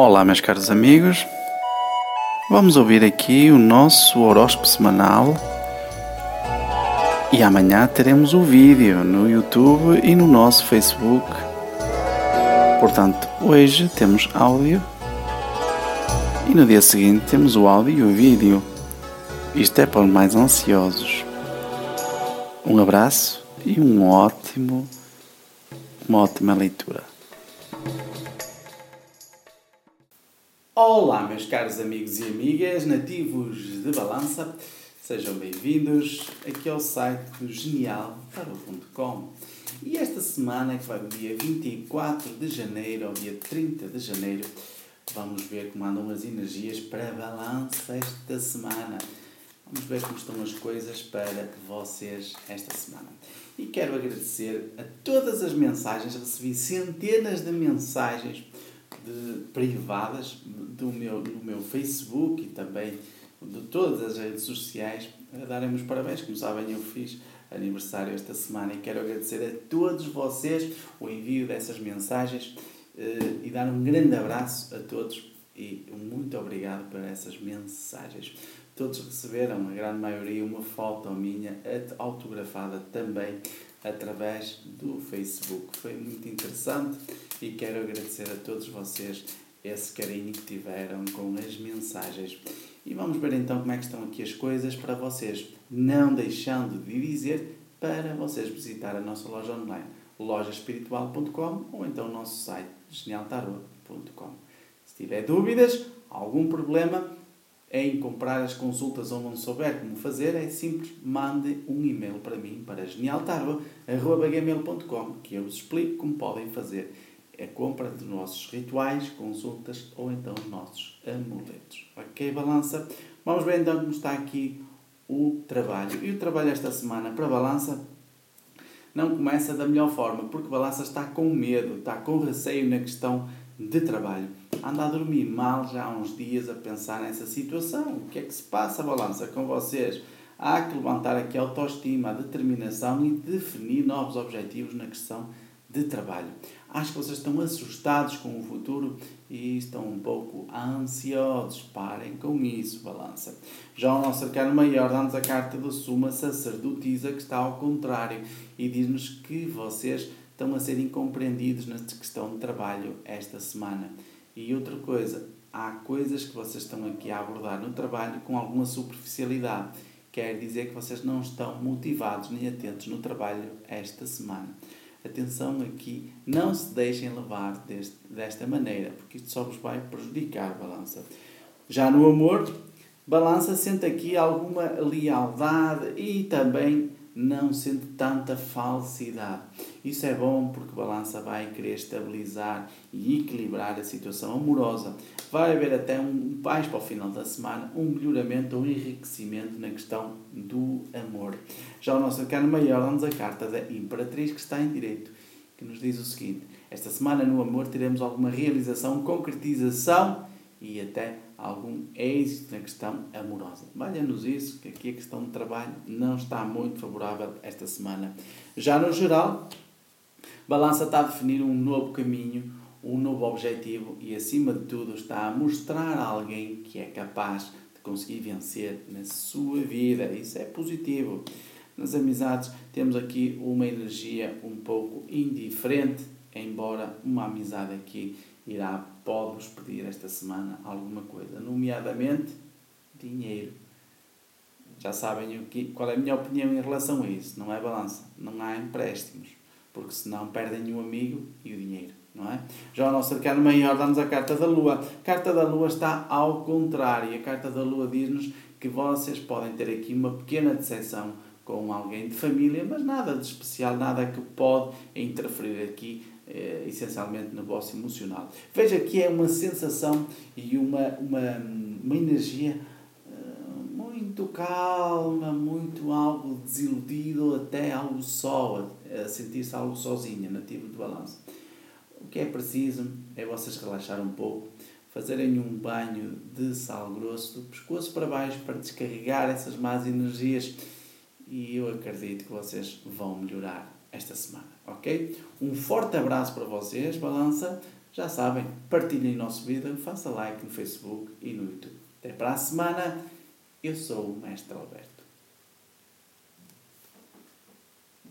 Olá, meus caros amigos. Vamos ouvir aqui o nosso horóscopo semanal. E amanhã teremos o vídeo no YouTube e no nosso Facebook. Portanto, hoje temos áudio e no dia seguinte temos o áudio e o vídeo. Isto é para os mais ansiosos. Um abraço e um ótimo, uma ótima leitura. Olá, meus caros amigos e amigas, nativos de Balança, sejam bem-vindos aqui ao site do genialtarot.com. E esta semana, que vai do dia 24 de janeiro ao dia 30 de janeiro, vamos ver como andam as energias para Balança esta semana. Vamos ver como estão as coisas para vocês esta semana. E quero agradecer a todas as mensagens, recebi centenas de mensagens de, privadas do meu, no meu Facebook e também de todas as redes sociais a darem os parabéns. Como sabem, eu fiz aniversário esta semana e quero agradecer a todos vocês o envio dessas mensagens eh, e dar um grande abraço a todos e muito obrigado por essas mensagens. Todos receberam, a grande maioria, uma foto minha autografada também através do Facebook. Foi muito interessante e quero agradecer a todos vocês esse carinho que tiveram com as mensagens. E vamos ver então como é que estão aqui as coisas para vocês, não deixando de dizer para vocês visitar a nossa loja online, lojaespiritual.com ou então o nosso site genialtarot.com. Se tiver dúvidas, algum problema, em comprar as consultas ou não souber como fazer, é simples, mande um e-mail para mim, para genialtarva.com, que eu vos explico como podem fazer a compra dos nossos rituais, consultas ou então os nossos amuletos. Ok, balança? Vamos ver então como está aqui o trabalho. E o trabalho esta semana para balança não começa da melhor forma, porque balança está com medo, está com receio na questão de trabalho anda a dormir mal já há uns dias a pensar nessa situação. O que é que se passa, balança, com vocês? Há que levantar aqui a autoestima, a determinação e definir novos objetivos na questão de trabalho. Acho que vocês estão assustados com o futuro e estão um pouco ansiosos. Parem com isso, balança. Já o nosso arcano maior dá-nos a carta da Suma Sacerdotisa, que está ao contrário, e diz-nos que vocês estão a ser incompreendidos nesta questão de trabalho esta semana. E outra coisa, há coisas que vocês estão aqui a abordar no trabalho com alguma superficialidade. Quer dizer que vocês não estão motivados nem atentos no trabalho esta semana. Atenção aqui, não se deixem levar deste, desta maneira, porque isto só vos vai prejudicar, balança. Já no amor, balança sente aqui alguma lealdade e também não sente tanta falsidade. Isso é bom porque balança vai querer estabilizar e equilibrar a situação amorosa. Vai haver até um paz para o final da semana, um melhoramento ou um enriquecimento na questão do amor. Já o nosso arcano maior dá-nos a carta da Imperatriz que está em direito, que nos diz o seguinte: Esta semana no amor teremos alguma realização, concretização e até algum êxito na questão amorosa. Valha-nos isso, que aqui a questão de trabalho não está muito favorável esta semana. Já no geral, Balança está a definir um novo caminho, um novo objetivo e, acima de tudo, está a mostrar a alguém que é capaz de conseguir vencer na sua vida. Isso é positivo. Nas amizades, temos aqui uma energia um pouco indiferente, embora uma amizade aqui irá, pode-vos pedir esta semana alguma coisa, nomeadamente dinheiro. Já sabem o que, qual é a minha opinião em relação a isso, não é balança, não há empréstimos, porque senão perdem o amigo e o dinheiro, não é? Já o nosso arcano maior dá-nos a carta da lua. A carta da lua está ao contrário, a carta da lua diz-nos que vocês podem ter aqui uma pequena decepção com alguém de família, mas nada de especial, nada que pode interferir aqui eh, essencialmente no vosso emocional. Veja que é uma sensação e uma, uma, uma energia uh, muito calma, muito algo desiludido, até algo só, a sentir-se algo sozinha, nativo de balanço. O que é preciso é vocês relaxar um pouco, fazerem um banho de sal grosso do pescoço para baixo para descarregar essas más energias e eu acredito que vocês vão melhorar esta semana, ok? Um forte abraço para vocês, balança. Já sabem, partilhem o nosso vídeo, faça like no Facebook e no YouTube. Até para a semana. Eu sou o Mestre Alberto.